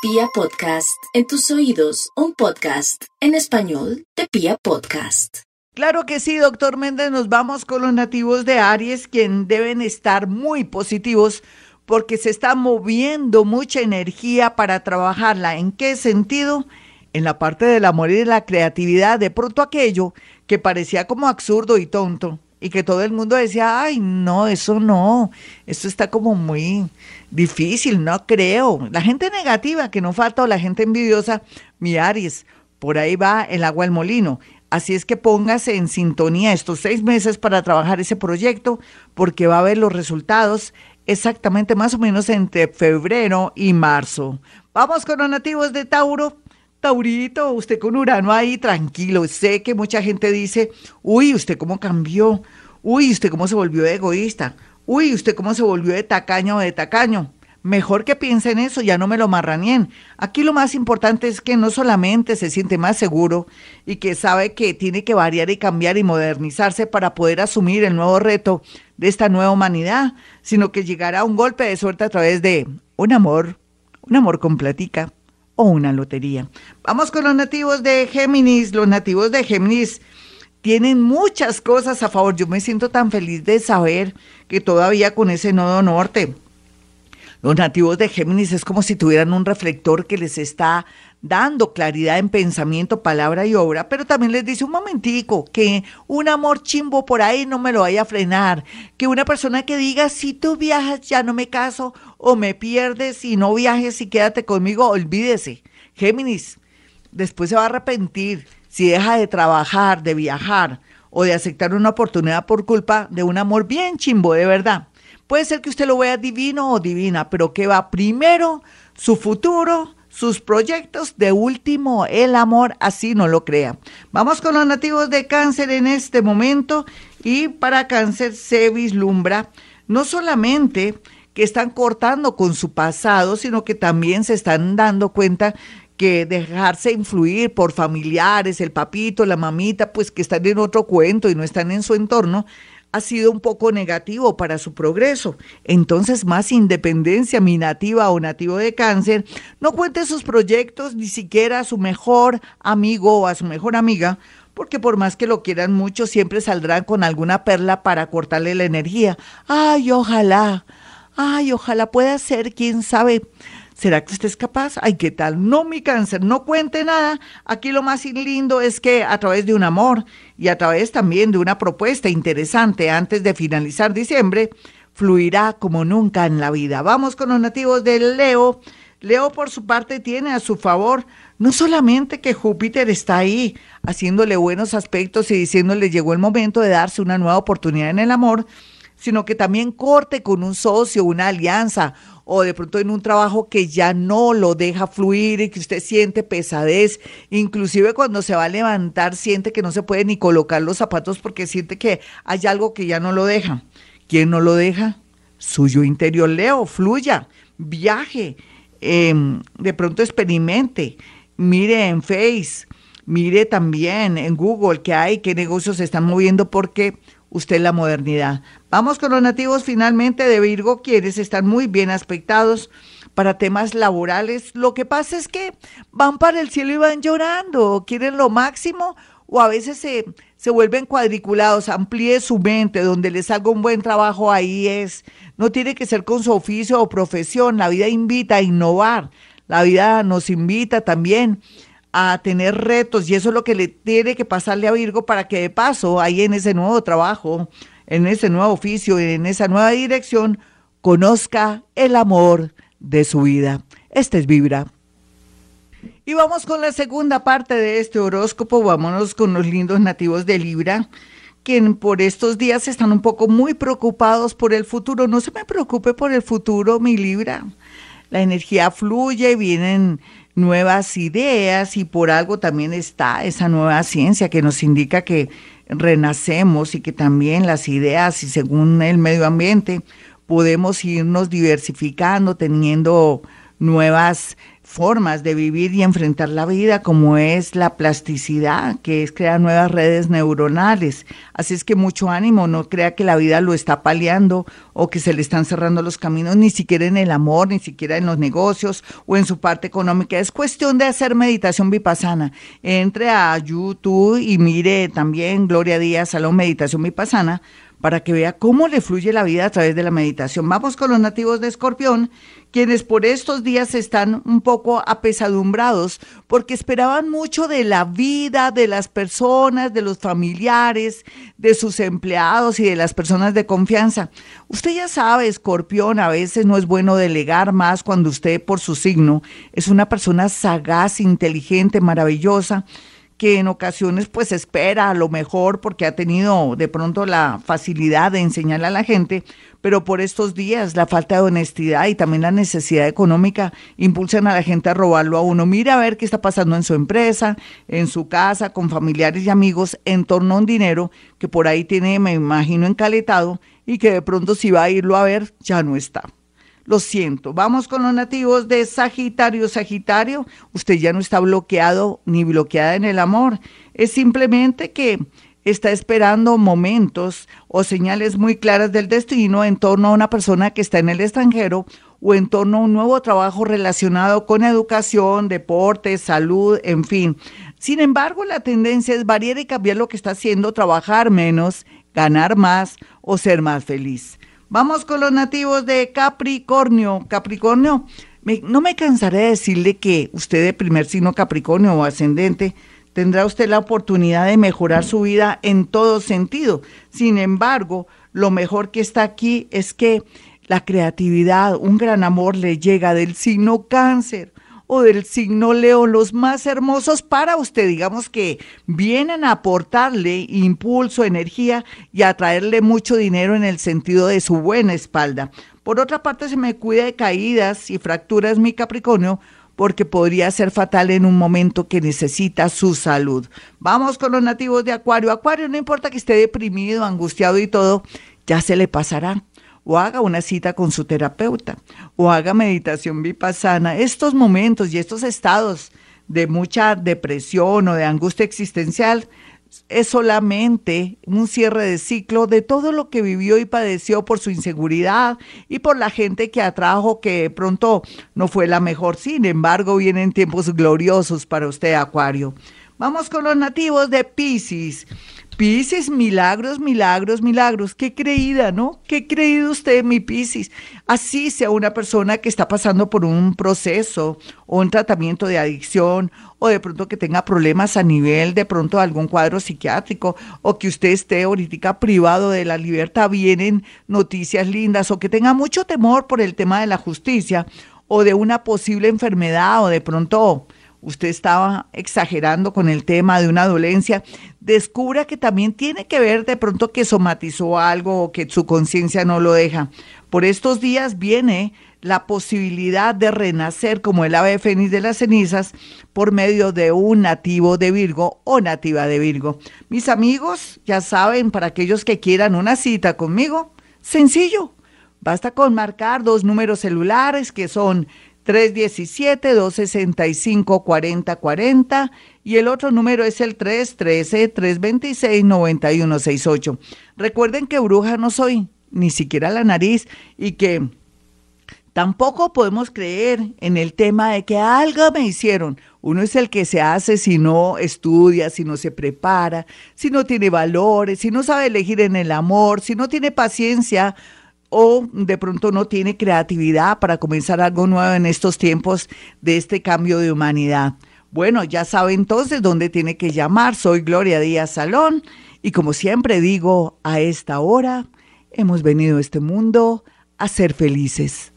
Pia Podcast, en tus oídos, un podcast en español de Pia Podcast. Claro que sí, doctor Méndez, nos vamos con los nativos de Aries, quien deben estar muy positivos porque se está moviendo mucha energía para trabajarla. ¿En qué sentido? En la parte del amor y de la creatividad, de pronto aquello que parecía como absurdo y tonto y que todo el mundo decía, ay, no, eso no, esto está como muy difícil, no creo. La gente negativa, que no falta, o la gente envidiosa, mi Aries, por ahí va el agua al molino. Así es que póngase en sintonía estos seis meses para trabajar ese proyecto, porque va a ver los resultados exactamente más o menos entre febrero y marzo. Vamos con los nativos de Tauro. Taurito, usted con Urano ahí tranquilo. Sé que mucha gente dice, uy, usted cómo cambió, uy, usted cómo se volvió egoísta, uy, usted cómo se volvió de tacaño o de tacaño. Mejor que piense en eso, ya no me lo marranien. Aquí lo más importante es que no solamente se siente más seguro y que sabe que tiene que variar y cambiar y modernizarse para poder asumir el nuevo reto de esta nueva humanidad, sino que llegará un golpe de suerte a través de un amor, un amor con platica, o una lotería. Vamos con los nativos de Géminis. Los nativos de Géminis tienen muchas cosas a favor. Yo me siento tan feliz de saber que todavía con ese nodo norte, los nativos de Géminis es como si tuvieran un reflector que les está dando claridad en pensamiento, palabra y obra, pero también les dice un momentico que un amor chimbo por ahí no me lo vaya a frenar, que una persona que diga si tú viajas ya no me caso o me pierdes y no viajes y quédate conmigo, olvídese. Géminis, después se va a arrepentir si deja de trabajar, de viajar o de aceptar una oportunidad por culpa de un amor bien chimbo, de verdad. Puede ser que usted lo vea divino o divina, pero que va primero su futuro, sus proyectos, de último el amor, así no lo crea. Vamos con los nativos de cáncer en este momento y para cáncer se vislumbra no solamente que están cortando con su pasado, sino que también se están dando cuenta que dejarse influir por familiares, el papito, la mamita, pues que están en otro cuento y no están en su entorno, ha sido un poco negativo para su progreso. Entonces, más independencia, mi nativa o nativo de cáncer, no cuente sus proyectos ni siquiera a su mejor amigo o a su mejor amiga, porque por más que lo quieran mucho, siempre saldrán con alguna perla para cortarle la energía. Ay, ojalá, ay, ojalá pueda ser, quién sabe. ¿Será que usted es capaz? Ay, ¿qué tal? No, mi cáncer, no cuente nada. Aquí lo más lindo es que a través de un amor y a través también de una propuesta interesante antes de finalizar diciembre, fluirá como nunca en la vida. Vamos con los nativos del Leo. Leo, por su parte, tiene a su favor no solamente que Júpiter está ahí haciéndole buenos aspectos y diciéndole llegó el momento de darse una nueva oportunidad en el amor, sino que también corte con un socio, una alianza o de pronto en un trabajo que ya no lo deja fluir y que usted siente pesadez, inclusive cuando se va a levantar siente que no se puede ni colocar los zapatos porque siente que hay algo que ya no lo deja. ¿Quién no lo deja? Suyo interior, Leo, fluya, viaje, em, de pronto experimente, mire en Face, mire también en Google qué hay, qué negocios se están moviendo porque usted la modernidad. Vamos con los nativos finalmente de Virgo, quienes están muy bien aspectados para temas laborales. Lo que pasa es que van para el cielo y van llorando, quieren lo máximo o a veces se, se vuelven cuadriculados, amplíe su mente, donde les salga un buen trabajo, ahí es. No tiene que ser con su oficio o profesión, la vida invita a innovar, la vida nos invita también a tener retos y eso es lo que le tiene que pasarle a Virgo para que de paso ahí en ese nuevo trabajo, en ese nuevo oficio, en esa nueva dirección, conozca el amor de su vida. Este es Vibra. Y vamos con la segunda parte de este horóscopo, vámonos con los lindos nativos de Libra, quien por estos días están un poco muy preocupados por el futuro. No se me preocupe por el futuro, mi Libra. La energía fluye, vienen nuevas ideas y por algo también está esa nueva ciencia que nos indica que renacemos y que también las ideas y según el medio ambiente podemos irnos diversificando, teniendo nuevas formas de vivir y enfrentar la vida, como es la plasticidad, que es crear nuevas redes neuronales. Así es que mucho ánimo, no crea que la vida lo está paliando o que se le están cerrando los caminos, ni siquiera en el amor, ni siquiera en los negocios o en su parte económica. Es cuestión de hacer meditación vipassana. Entre a YouTube y mire también Gloria Díaz, Salón Meditación Vipassana, para que vea cómo le fluye la vida a través de la meditación. Vamos con los nativos de Escorpión quienes por estos días están un poco apesadumbrados porque esperaban mucho de la vida de las personas, de los familiares, de sus empleados y de las personas de confianza. Usted ya sabe, escorpión, a veces no es bueno delegar más cuando usted por su signo es una persona sagaz, inteligente, maravillosa que en ocasiones pues espera a lo mejor porque ha tenido de pronto la facilidad de enseñarle a la gente, pero por estos días la falta de honestidad y también la necesidad económica impulsan a la gente a robarlo a uno. Mira a ver qué está pasando en su empresa, en su casa, con familiares y amigos en torno a un dinero que por ahí tiene, me imagino, encaletado y que de pronto si va a irlo a ver ya no está. Lo siento, vamos con los nativos de Sagitario. Sagitario, usted ya no está bloqueado ni bloqueada en el amor. Es simplemente que está esperando momentos o señales muy claras del destino en torno a una persona que está en el extranjero o en torno a un nuevo trabajo relacionado con educación, deporte, salud, en fin. Sin embargo, la tendencia es variar y cambiar lo que está haciendo, trabajar menos, ganar más o ser más feliz. Vamos con los nativos de Capricornio. Capricornio, no me cansaré de decirle que usted de primer signo Capricornio o ascendente, tendrá usted la oportunidad de mejorar su vida en todo sentido. Sin embargo, lo mejor que está aquí es que la creatividad, un gran amor le llega del signo cáncer o del signo león, los más hermosos para usted, digamos que vienen a aportarle impulso, energía y a traerle mucho dinero en el sentido de su buena espalda. Por otra parte, se me cuida de caídas y fracturas mi Capricornio, porque podría ser fatal en un momento que necesita su salud. Vamos con los nativos de Acuario. Acuario, no importa que esté deprimido, angustiado y todo, ya se le pasará. O haga una cita con su terapeuta, o haga meditación vipassana. Estos momentos y estos estados de mucha depresión o de angustia existencial es solamente un cierre de ciclo de todo lo que vivió y padeció por su inseguridad y por la gente que atrajo que pronto no fue la mejor. Sin embargo, vienen tiempos gloriosos para usted, Acuario. Vamos con los nativos de Pisces. Piscis, milagros, milagros, milagros. Qué creída, ¿no? Qué creído usted, mi Piscis. Así sea una persona que está pasando por un proceso o un tratamiento de adicción o de pronto que tenga problemas a nivel de pronto algún cuadro psiquiátrico o que usted esté ahorita privado de la libertad, vienen noticias lindas o que tenga mucho temor por el tema de la justicia o de una posible enfermedad o de pronto usted estaba exagerando con el tema de una dolencia, descubra que también tiene que ver de pronto que somatizó algo o que su conciencia no lo deja. Por estos días viene la posibilidad de renacer como el ave fénix de las cenizas por medio de un nativo de Virgo o nativa de Virgo. Mis amigos, ya saben, para aquellos que quieran una cita conmigo, sencillo. Basta con marcar dos números celulares que son 317-265-4040 y el otro número es el 313-326-9168. Recuerden que bruja no soy, ni siquiera la nariz, y que tampoco podemos creer en el tema de que algo me hicieron. Uno es el que se hace si no estudia, si no se prepara, si no tiene valores, si no sabe elegir en el amor, si no tiene paciencia o de pronto no tiene creatividad para comenzar algo nuevo en estos tiempos de este cambio de humanidad. Bueno, ya sabe entonces dónde tiene que llamar. Soy Gloria Díaz Salón y como siempre digo, a esta hora hemos venido a este mundo a ser felices.